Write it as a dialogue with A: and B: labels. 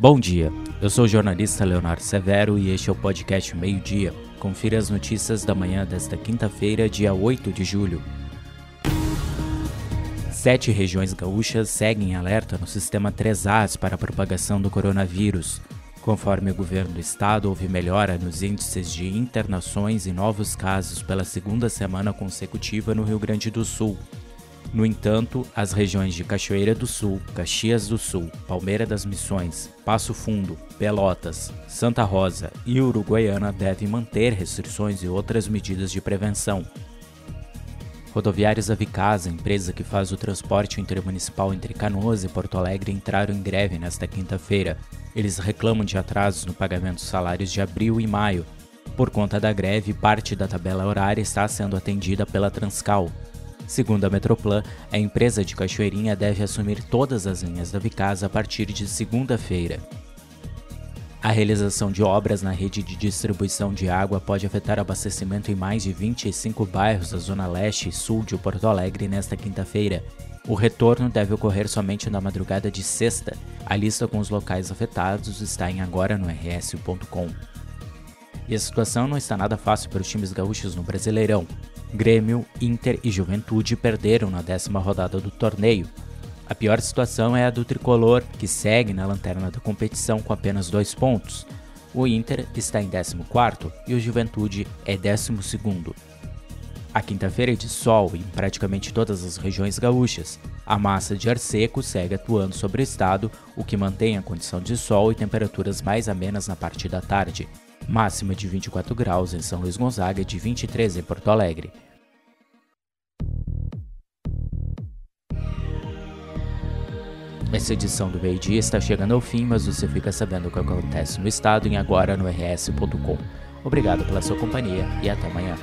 A: Bom dia, eu sou o jornalista Leonardo Severo e este é o podcast Meio Dia. Confira as notícias da manhã desta quinta-feira, dia 8 de julho. Sete regiões gaúchas seguem em alerta no sistema 3As para a propagação do coronavírus. Conforme o governo do estado, houve melhora nos índices de internações e novos casos pela segunda semana consecutiva no Rio Grande do Sul. No entanto, as regiões de Cachoeira do Sul, Caxias do Sul, Palmeira das Missões, Passo Fundo, Pelotas, Santa Rosa e Uruguaiana devem manter restrições e outras medidas de prevenção. Rodoviários da Vicasa, empresa que faz o transporte intermunicipal entre Canoas e Porto Alegre, entraram em greve nesta quinta-feira. Eles reclamam de atrasos no pagamento dos salários de abril e maio. Por conta da greve, parte da tabela horária está sendo atendida pela Transcal, Segundo a Metroplan, a empresa de Cachoeirinha deve assumir todas as linhas da Vicasa a partir de segunda-feira. A realização de obras na rede de distribuição de água pode afetar o abastecimento em mais de 25 bairros da zona leste e sul de Porto Alegre nesta quinta-feira. O retorno deve ocorrer somente na madrugada de sexta. A lista com os locais afetados está em agora no rs.com. E a situação não está nada fácil para os times gaúchos no Brasileirão. Grêmio, Inter e Juventude perderam na décima rodada do torneio. A pior situação é a do tricolor, que segue na lanterna da competição com apenas dois pontos. O Inter está em 14 e o Juventude é 12. A quinta-feira é de sol em praticamente todas as regiões gaúchas. A massa de ar seco segue atuando sobre o estado, o que mantém a condição de sol e temperaturas mais amenas na parte da tarde máxima de 24 graus em São Luís Gonzaga e de 23 em Porto Alegre. Essa edição do Meio Dia está chegando ao fim, mas você fica sabendo o que acontece no estado e agora no rs.com. Obrigado pela sua companhia e até amanhã.